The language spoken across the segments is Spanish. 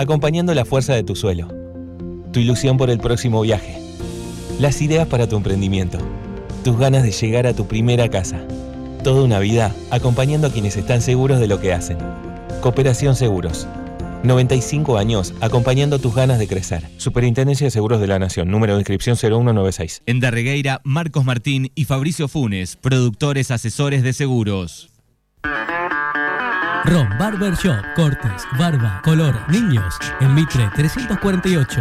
acompañando la fuerza de tu suelo. Tu ilusión por el próximo viaje. Las ideas para tu emprendimiento. Tus ganas de llegar a tu primera casa. Toda una vida acompañando a quienes están seguros de lo que hacen. Cooperación Seguros. 95 años acompañando tus ganas de crecer. Superintendencia de Seguros de la Nación. Número de inscripción 0196. En Darregueira, Marcos Martín y Fabricio Funes, productores asesores de seguros. Ron Barber Shop, cortes, barba, color, niños, en Mitre 348.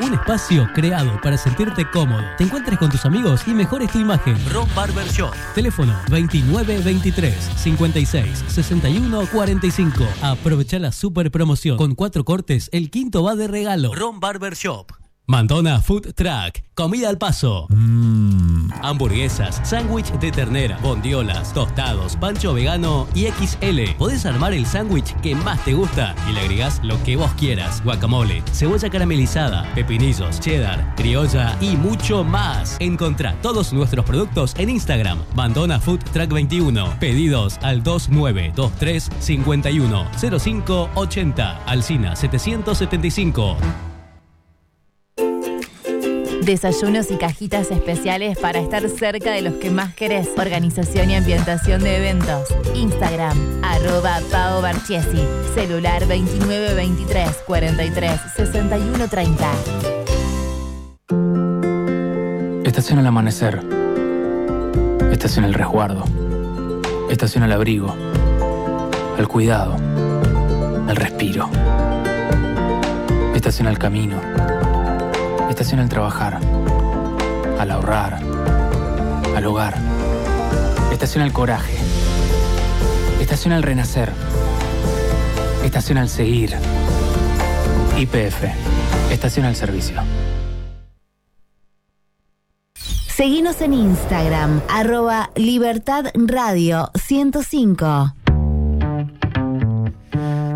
Un espacio creado para sentirte cómodo, te encuentres con tus amigos y mejores tu imagen. Ron Barber Shop. Teléfono 2923 56 61 45. Aprovecha la super promoción. Con cuatro cortes, el quinto va de regalo. Ron Barber Shop. Mandona Food Truck, comida al paso. Mmm. Hamburguesas, sándwich de ternera, bondiolas, tostados, pancho vegano y XL. Podés armar el sándwich que más te gusta y le agregás lo que vos quieras. Guacamole, cebolla caramelizada, pepinillos, cheddar, criolla y mucho más. Encontrá todos nuestros productos en Instagram. Mandona Food Truck 21. Pedidos al 2923 51 05 80. Alcina 775. Desayunos y cajitas especiales para estar cerca de los que más querés. Organización y ambientación de eventos. Instagram, arroba Pao Barchiesi. Celular 2923 43 61 30. Estación al amanecer. Estación al resguardo. Estación al abrigo. Al cuidado. Al respiro. Estación al camino Estación al trabajar, al ahorrar, al hogar. Estación al coraje. Estación al renacer. Estación al seguir. IPF. Estación al servicio. Seguinos en Instagram, arroba Libertad Radio 105.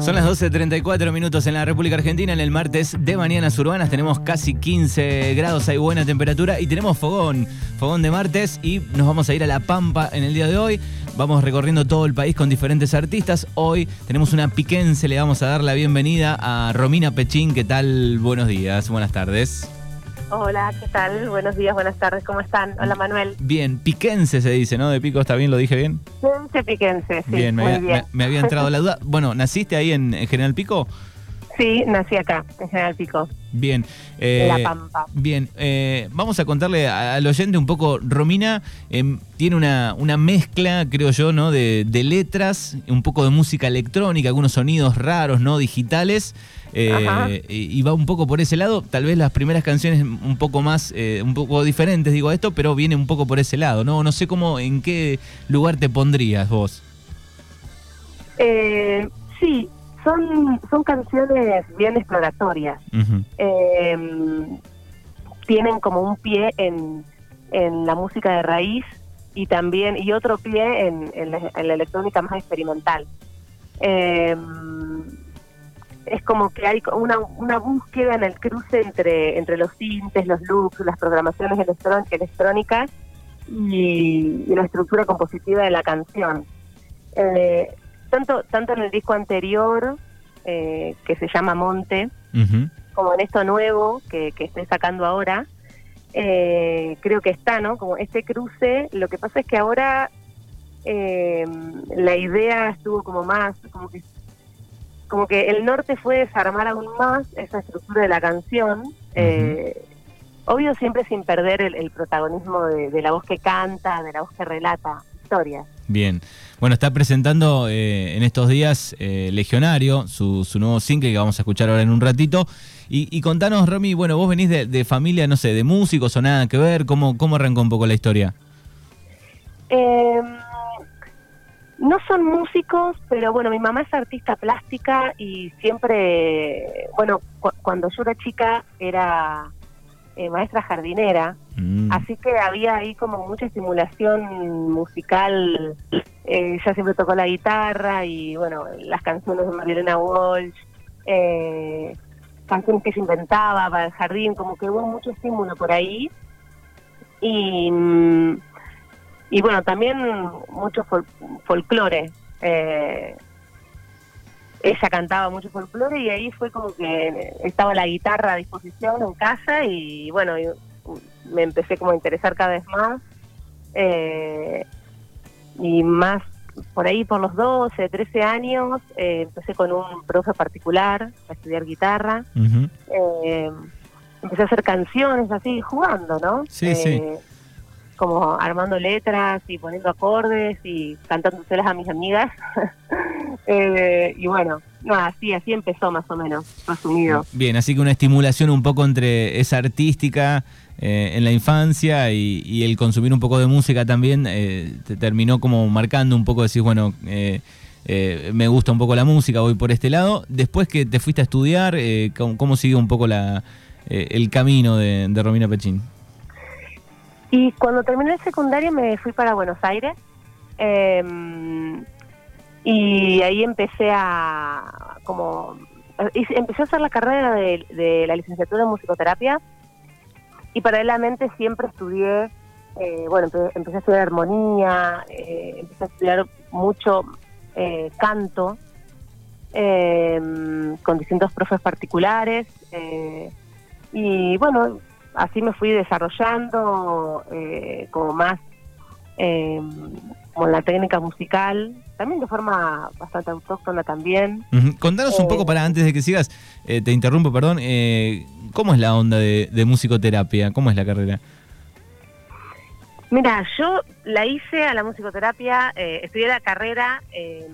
Son las 12.34 minutos en la República Argentina. En el martes de Mañanas Urbanas tenemos casi 15 grados, hay buena temperatura y tenemos fogón, fogón de martes y nos vamos a ir a La Pampa en el día de hoy. Vamos recorriendo todo el país con diferentes artistas. Hoy tenemos una piquense, le vamos a dar la bienvenida a Romina Pechín. ¿Qué tal? Buenos días, buenas tardes. Hola, ¿qué tal? Buenos días, buenas tardes, ¿cómo están? Hola, Manuel. Bien, piquense se dice, ¿no? De pico, ¿está bien? ¿Lo dije bien? Piquense, piquense, sí. Bien, me, Me, había entrado la duda. Bueno, ¿naciste ahí en, General Pico? Sí, nací acá, en General Pico. Bien. Eh, la Pampa. Bien, eh, vamos a contarle al oyente un poco. Romina em, tiene una, una, mezcla, creo yo, ¿no? De, de letras, un poco de música electrónica, algunos sonidos raros, ¿no? Digitales. Eh, y va un poco por ese lado. Tal vez las primeras canciones un poco más, eh, un poco diferentes, digo esto, pero viene un poco por ese lado, ¿no? No sé cómo, en qué lugar te pondrías vos. Eh, sí, son, son canciones bien exploratorias. tienen como un pie en, en la música de raíz y también y otro pie en, en, la, electrónica más experimental. Eh, es como que hay una, una búsqueda en el cruce entre, entre los sintes, los loops, las programaciones electrónicas y, la estructura compositiva de la canción. Eh, tanto, tanto en el disco anterior, eh, que se llama Monte, como en esto nuevo que, que estoy sacando ahora, eh, creo que está, ¿no? Como este cruce, lo que pasa es que ahora la idea estuvo como más, como que como que el norte fue desarmar aún más esa estructura de la canción, eh, obvio siempre sin perder el, protagonismo de, la voz que canta, de la voz que relata Bien, bueno, está presentando eh, en estos días eh, Legionario, su, nuevo single que vamos a escuchar ahora en un ratito. Y, contanos, Romy, bueno, vos venís de, familia, no sé, de músicos o nada que ver, ¿cómo, cómo arrancó un poco la historia? Eh, no son músicos, pero bueno, mi mamá es artista plástica y siempre, bueno, cuando yo era chica era eh, maestra jardinera, mm. así que había ahí como mucha estimulación musical. Eh, ella siempre tocó la guitarra y bueno, las canciones de Marilena Walsh, eh, canciones que se inventaba para el jardín, como que hubo mucho estímulo por ahí. Y. Mm, y bueno, también mucho folclore. Eh, ella cantaba mucho folclore y ahí fue como que estaba la guitarra a disposición en casa y bueno, me empecé como a interesar cada vez más. Eh, y más por ahí por los 12, 13 años, eh, empecé con un profe particular a estudiar guitarra. Eh, empecé a hacer canciones así, jugando, ¿no? Sí, sí. Como armando letras y poniendo acordes y cantándoselas a mis amigas. y bueno, no, así, así empezó más o menos, resumido. Bien, así que una estimulación un poco entre esa artística eh, en la infancia y, el consumir un poco de música también eh, te terminó como marcando un poco, decir, bueno, eh, me gusta un poco la música, voy por este lado. Después que te fuiste a estudiar, ¿cómo, sigue un poco la, el camino de, Romina Pechín? Y cuando terminé el secundario me fui para Buenos Aires em, y ahí empecé a como empecé a hacer la carrera de, la licenciatura en musicoterapia y paralelamente siempre estudié, eh, bueno, empecé a estudiar armonía, eh, empecé a estudiar mucho eh, canto em, con distintos profes particulares y bueno, así me fui desarrollando como más como la técnica musical, también de forma bastante autóctona también. Contanos un poco para antes de que sigas, te interrumpo, perdón, ¿Cómo es la onda de, musicoterapia? ¿Cómo es la carrera? Mira, yo la hice a la musicoterapia, eh, estudié la carrera, eh,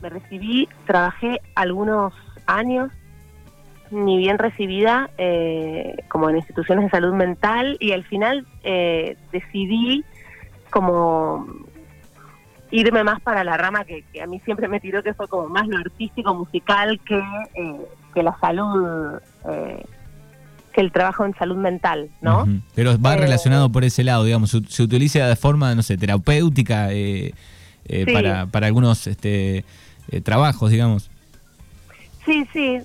me recibí, trabajé algunos años, ni bien recibida, eh, como en instituciones de salud mental, y al final decidí como irme más para la rama que, a mí siempre me tiró, que fue como más lo artístico, musical, que, que la salud eh, que el trabajo en salud mental, ¿no? Pero va eh, relacionado por ese lado, digamos, se, utiliza de forma, no sé, terapéutica eh, para, para algunos este, trabajos, digamos. Sí, sí,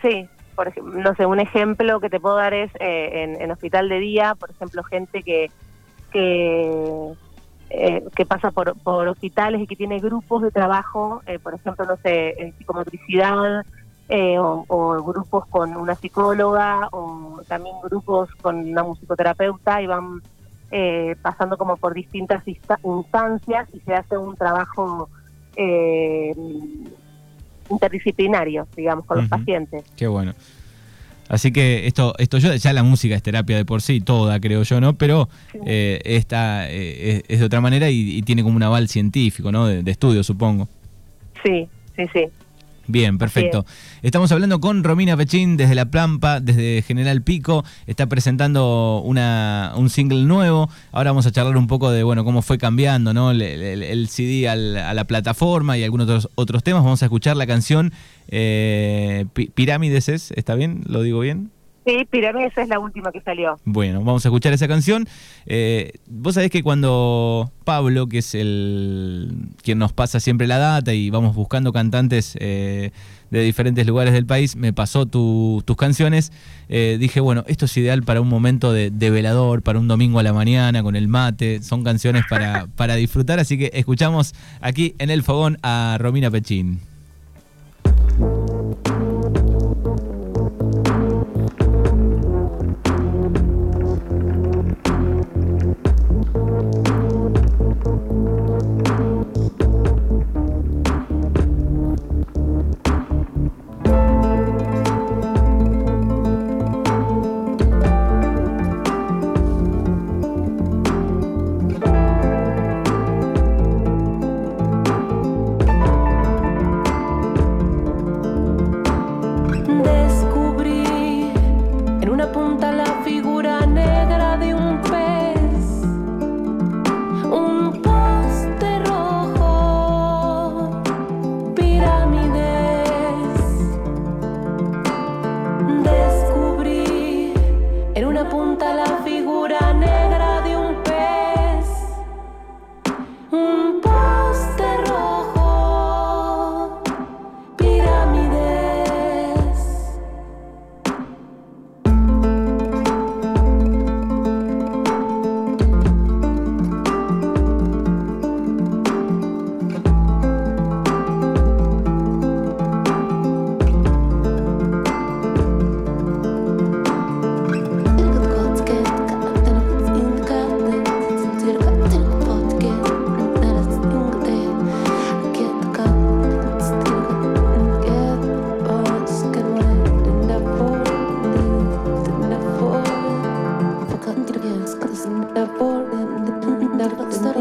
sí. Por ejemplo, no sé, un ejemplo que te puedo dar es en, hospital de día, por ejemplo, gente que que, que pasa por, por hospitales y que tiene grupos de trabajo, por ejemplo, no sé, en psicomotricidad, eh, o, grupos con una psicóloga o también grupos con una musicoterapeuta y van eh, pasando como por distintas instancias y se hace un trabajo eh, interdisciplinario, digamos, con los pacientes. Qué bueno. Así que esto, esto yo, ya la música es terapia de por sí, toda creo yo, ¿no? Pero esta es, de otra manera y, tiene como un aval científico, ¿no? de estudio, supongo. Sí, sí, sí. Bien, perfecto. Estamos hablando con Romina Pechín desde La Plampa, desde General Pico. Está presentando una, un single nuevo. Ahora vamos a charlar un poco de bueno cómo fue cambiando ¿no? el, CD a la plataforma y algunos otros, otros temas. Vamos a escuchar la canción eh, Pirámides, ¿está bien? ¿Lo digo bien? Sí, Pirámides es la última que salió. Bueno, vamos a escuchar esa canción. Eh, vos sabés que cuando Pablo, que es el quien nos pasa siempre la data y vamos buscando cantantes eh, de diferentes lugares del país, me pasó tus canciones, eh, dije, bueno, esto es ideal para un momento de, de, velador, para un domingo a la mañana con el mate, son canciones para, para disfrutar, así que escuchamos aquí en el fogón a Romina Pechín.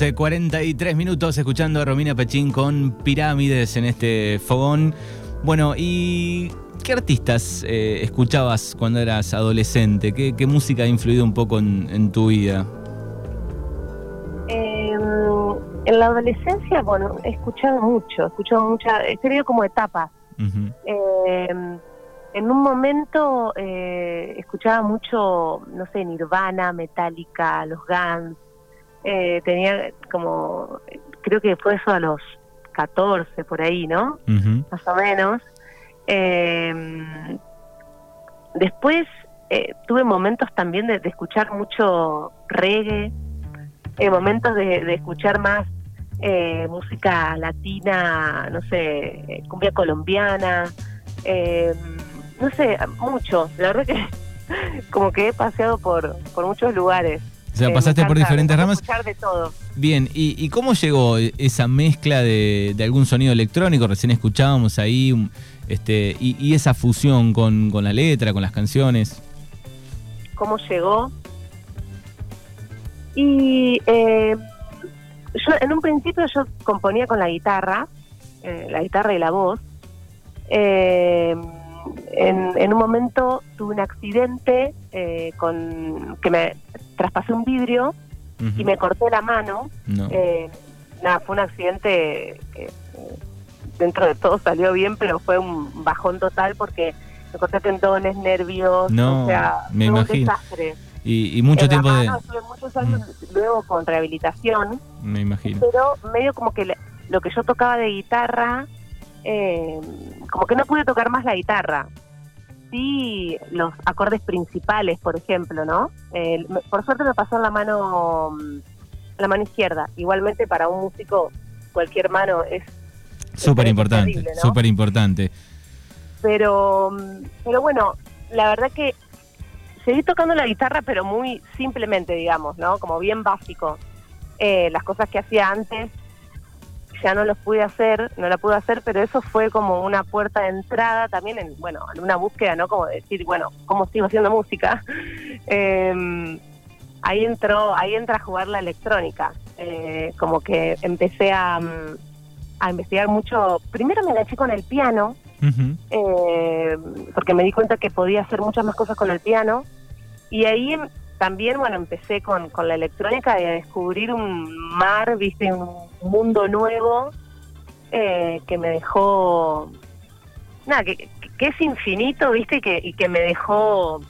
11, 43 minutos escuchando a Romina Pachín con Pirámides en este fogón. Bueno, ¿y qué artistas eh, escuchabas cuando eras adolescente? ¿Qué, música ha influido un poco en, tu vida? Em, en la adolescencia, bueno, he escuchado mucho, he escuchado mucha, he tenido como etapas. Em, en un momento eh, escuchaba mucho, no sé, Nirvana, Metallica, los Guns. Eh, tenía como, creo que fue eso a los 14 por ahí, ¿no? Más o menos. Eh, después eh, tuve momentos también de, de escuchar mucho reggae, eh, momentos de, de escuchar más eh, música latina, no sé, cumbia colombiana, eh, no sé, mucho. La verdad que como que he paseado por, por muchos lugares. O sea, Eh, pasaste por diferentes ramas. Escuchar de todo. Bien, ¿y, y cómo llegó esa mezcla de, de algún sonido electrónico? Recién escuchábamos ahí, este, y, y esa fusión con, con la letra, con las canciones. cómo llegó. Y eh, yo en un principio yo componía con la guitarra, eh, la guitarra y la voz. Eh, en, en un momento tuve un accidente eh, con que me traspasé un vidrio y me corté la mano. No. Eh, nada, fue un accidente que eh, dentro de todo salió bien, pero fue un bajón total porque me corté tendones, nervios, No, o sea, me fue un imagino. desastre. y, y mucho En tiempo de... Mm. mano Estuve muchos años luego con rehabilitación, Me imagino. pero medio como que lo que yo tocaba de guitarra, eh, como que no pude tocar más la guitarra. Sí, los acordes principales, por ejemplo, ¿no? Eh, por suerte me pasó en la mano, mm, la mano izquierda. Igualmente para un músico cualquier mano es Súper importante, ¿no? súper importante. pero mm, pero bueno la verdad que seguí tocando la guitarra pero muy simplemente digamos no como bien básico Eh, las cosas que hacía antes ya no los pude hacer no la pude hacer pero eso fue como una puerta de entrada también en bueno en una búsqueda no como de decir bueno cómo sigo haciendo música Eh, ahí entró ahí entra a jugar la electrónica. Eh, como que empecé a mm, a investigar mucho. Primero me enganché con el piano eh, porque me di cuenta que podía hacer muchas más cosas con el piano. Y ahí em- también, bueno, empecé con, con la electrónica y a descubrir un mar, viste, un mundo nuevo eh, que me dejó, nada, que, que- es infinito, viste, y que, y que me dejó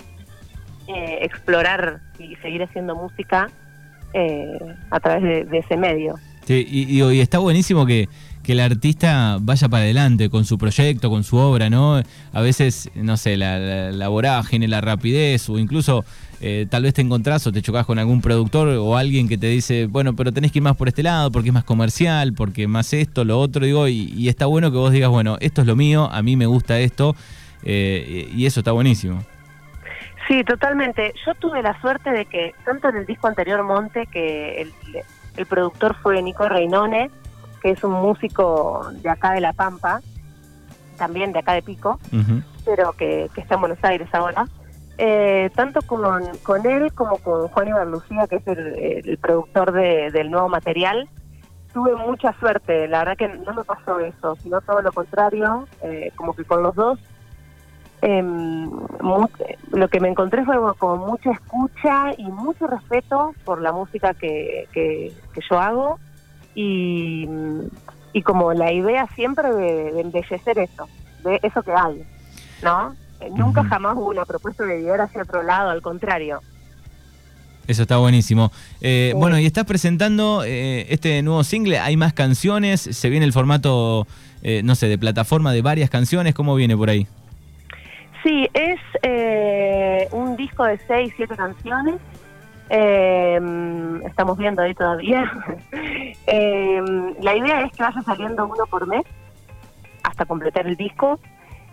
eh, explorar y seguir haciendo música eh, a través de, ese medio. Sí, y está buenísimo que, que el artista vaya para adelante con su proyecto, con su obra, ¿no? A veces, no sé, la, la, la vorágine, la rapidez, o incluso eh, tal vez te encontrás o te chocas con algún productor o alguien que te dice, bueno, pero tenés que ir más por este lado porque es más comercial, porque más esto, lo otro, digo, y, y está bueno que vos digas, bueno, esto es lo mío, a mí me gusta esto, eh, y eso está buenísimo. Sí, totalmente. Yo tuve la suerte de que, tanto en el disco anterior Monte, que el, el productor fue Nico Reinone, que es un músico de acá de La Pampa, también de acá de Pico, pero que, que está en Buenos Aires ahora. Eh, tanto con, con él como con Juan Ibarlucía, que es el, el productor de- del nuevo material, tuve mucha suerte. La verdad que no me pasó eso, sino todo lo contrario, eh, como que con los dos mu- lo que me encontré fue como mucha escucha y mucho respeto por la música que, que, que yo hago y, y como la idea siempre de, de embellecer eso, de eso que hay, ¿no? Nunca jamás hubo una propuesta de llegar hacia otro lado, al contrario. Eso está buenísimo. Eh, Sí. Bueno, y estás presentando eh, este nuevo single. ¿Hay más canciones? ¿Se viene el formato, eh, no sé, de plataforma de varias canciones? ¿Cómo viene por ahí? Sí, es eh, un disco de seis, siete canciones. Eh, estamos viendo ahí todavía. Eh, la idea es que vaya saliendo uno por mes hasta completar el disco.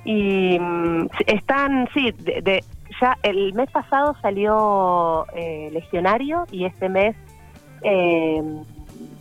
Y mm, están, sí, de, de- ya el mes pasado salió eh, Legionario y este mes eh,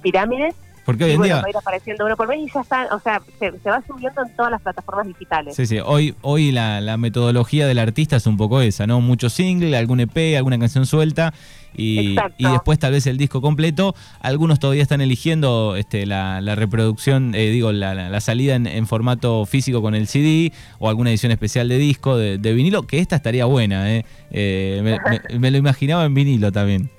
Pirámides. Porque hoy en bueno, día... va a ir apareciendo uno por mes y ya está, o sea, se, se va subiendo en todas las plataformas digitales. Sí, sí. Hoy, hoy la, la metodología del artista es un poco esa, ¿no? Mucho single, algún EP, alguna canción suelta y, después tal vez el disco completo. Algunos todavía están eligiendo este, la, la reproducción, eh, digo, la, la- la salida en, en formato físico con el CD o alguna edición especial de disco, de, de vinilo, que esta estaría buena, ¿eh? Eh, me, me- me lo imaginaba en vinilo también.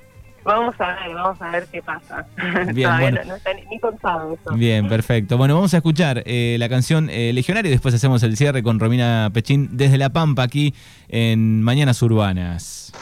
Vamos a ver, vamos a ver qué pasa. Bien, bueno. no, no está ni, pensado eso. Bien, perfecto. Bueno, vamos a escuchar eh, la canción eh, Legionario y después hacemos el cierre con Romina Pechín desde La Pampa aquí en Mañanas Urbanas.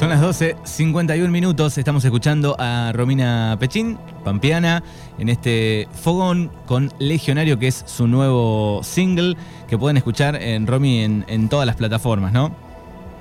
Son las 12, 51 minutos. Estamos escuchando a Romina Pechín, pampeana, en este fogón con Legionario, que es su nuevo single que pueden escuchar en Romy en, en todas las plataformas, ¿no?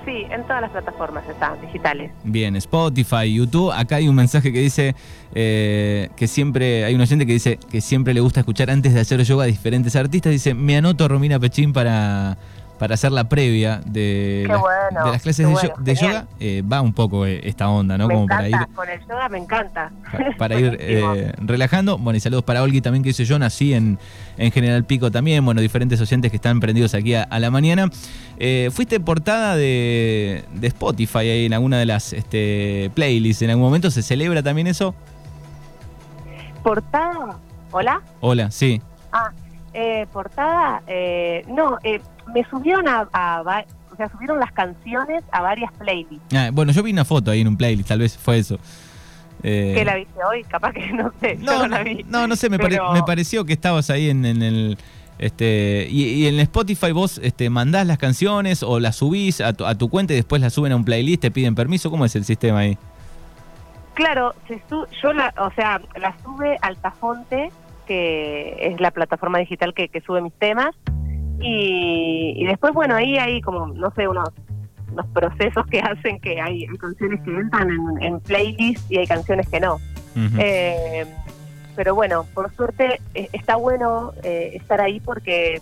Sí, en todas las plataformas están digitales. Bien, Spotify, YouTube. Acá hay un mensaje que dice eh, que siempre, hay un oyente que dice que siempre le gusta escuchar antes de hacer yoga a diferentes artistas. Dice, me anoto a Romina Pechín para, para hacer la previa de, las, bueno, de las clases de, bueno, yo- de genial. yoga. Eh, va un poco eh, esta onda, ¿no? me Como encanta, para ir con el yoga me encanta. pa- para ir eh, relajando. Bueno, y saludos para Olgi también, que dice yo, nací en, en General Pico también. Bueno, diferentes oyentes que están prendidos aquí a, a la mañana. Eh, fuiste portada de, de Spotify ahí en alguna de las este, playlists. ¿En algún momento se celebra también eso? Portada, ¿Hola? Hola, sí. Ah, eh, portada, eh, no, eh, me subieron a, a va- o sea, subieron las canciones a varias playlists. Ah, bueno, yo vi una foto ahí en un playlist, tal vez fue eso. Eh, ¿Qué la viste hoy? Capaz que no sé, yo no, no la vi. no, no sé, me, pare- Pero- me pareció que estabas ahí en, en el... Este, y, y en Spotify vos este, mandás las canciones o las subís a tu, a tu cuenta y después las suben a un playlist, te piden permiso. ¿Cómo es el sistema ahí? Claro, se su- yo la, o sea, la sube Altafonte, que es la plataforma digital que, que sube mis temas, y, y después, bueno, ahí hay como, no sé, unos, unos procesos que hacen que hay, hay canciones que entran en, en playlist y hay canciones que no. Eh, pero bueno, por suerte eh, está bueno eh, estar ahí porque eh,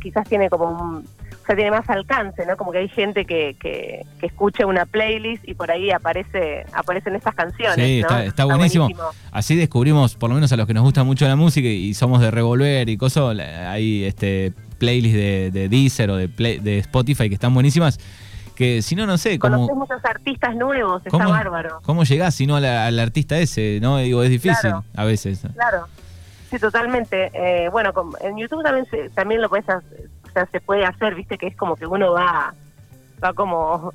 quizás tiene como un, sea, tiene más alcance, ¿no? Como que hay gente que, que, que escucha una playlist y por ahí aparece aparecen estas canciones. Sí, ¿no? está- está buenísimo. Así descubrimos, por lo menos a los que nos gusta mucho la música y somos de revolver y cosas, hay este playlists de, de Deezer o de, Play- de Spotify que están buenísimas. Que si no, no sé, cómo, muchos artistas nuevos, está ¿Cómo? bárbaro. cómo llegás si no al artista ese, ¿no? Digo, es difícil Claro. a veces. Claro, sí, totalmente. Eh, bueno, con- en YouTube también también lo puedes sea, se puede hacer, viste, que es como que uno va va como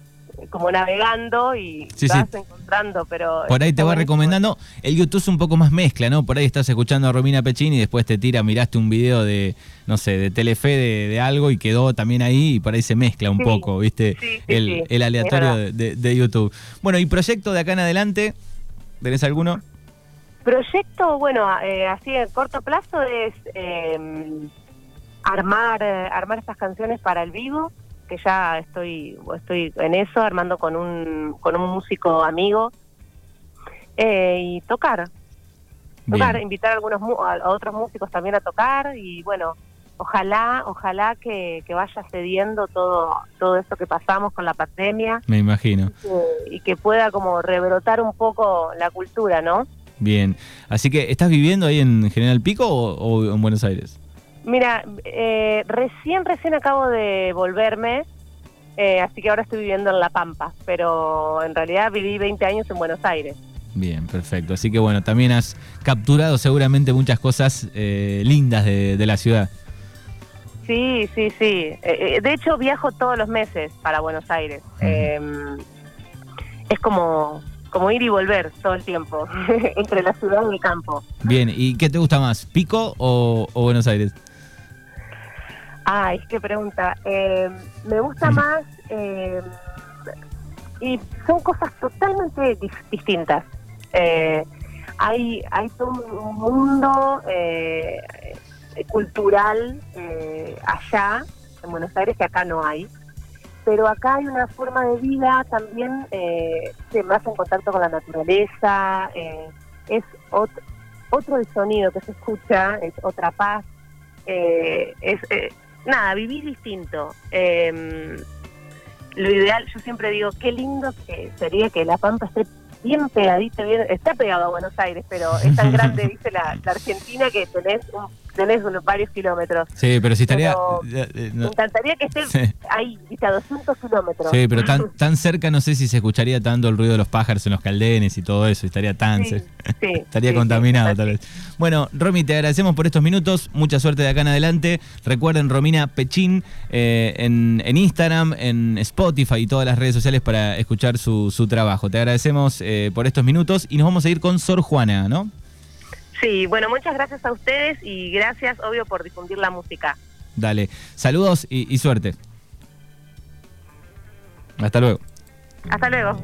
como navegando y Sí, vas sí. encontrando, pero Por ahí te va recomendando. El YouTube es un poco más mezcla, ¿no? Por ahí estás escuchando a Romina Pechín y después te tira, miraste un video de, no sé, de Telefe de, de algo y quedó también ahí y por ahí se mezcla un Sí, poco, ¿viste? el, el aleatorio verdad. de, de- de YouTube. Bueno, ¿y proyecto de acá en adelante? ¿Tenés alguno? Proyecto, bueno, eh, así en corto plazo es eh, armar eh, armar estas canciones para el vivo, que ya estoy estoy en eso, armando con un con un músico amigo eh, y tocar, tocar, Bien. invitar a algunos a otros músicos también a tocar y bueno, ojalá ojalá que, que vaya cediendo todo todo esto que pasamos con la pandemia Me imagino. eh, y que pueda como rebrotar un poco la cultura, ¿no? Bien. Así que, ¿estás viviendo ahí en General Pico o, o en Buenos Aires? Mira, eh, recién, recién acabo de volverme, eh, así que ahora estoy viviendo en La Pampa, pero en realidad viví 20 años en Buenos Aires. Bien, perfecto. Así que bueno, también has capturado seguramente muchas cosas eh, lindas de, de la ciudad. Sí, sí, sí. Eh, eh, de hecho, viajo todos los meses para Buenos Aires. Eh, es como, como ir y volver todo el tiempo, entre la ciudad y el campo. Bien, ¿y qué te gusta más, Pico o, o Buenos Aires? Ay, qué pregunta. Eh, me gusta más eh, y son cosas totalmente dis- distintas. Eh, hay, hay todo un mundo eh, cultural eh, allá, en Buenos Aires, que acá no hay. Pero acá hay una forma de vida también eh, que más en contacto con la naturaleza. eh, es ot- otro el sonido que se escucha, es otra paz. eh, es eh, nada, vivir distinto. Eh, lo ideal, yo siempre digo, qué lindo que sería que La Pampa esté bien pegadita, bien, está pegado a Buenos Aires, pero es tan grande, dice la, la Argentina, que tenés, un- tenés unos varios kilómetros. Sí, pero si estaría... Pero eh, eh, Me encantaría que esté Sí. ahí, viste, a 200 kilómetros. Sí, pero tan, tan cerca no sé si se escucharía tanto el ruido de los pájaros en los caldenes y todo eso, estaría tan Sí, cerca. sí, Estaría contaminado tal vez. Bueno, Romy, te agradecemos por estos minutos. Mucha suerte de acá en adelante. Recuerden Romina Pechín eh, en, en Instagram, en Spotify y todas las redes sociales para escuchar su, su trabajo. Te agradecemos eh, por estos minutos y nos vamos a ir con Sor Juana, ¿no? Sí, bueno, muchas gracias a ustedes y gracias, obvio, por difundir la música. Dale. Saludos y, y suerte. Hasta luego. Hasta luego.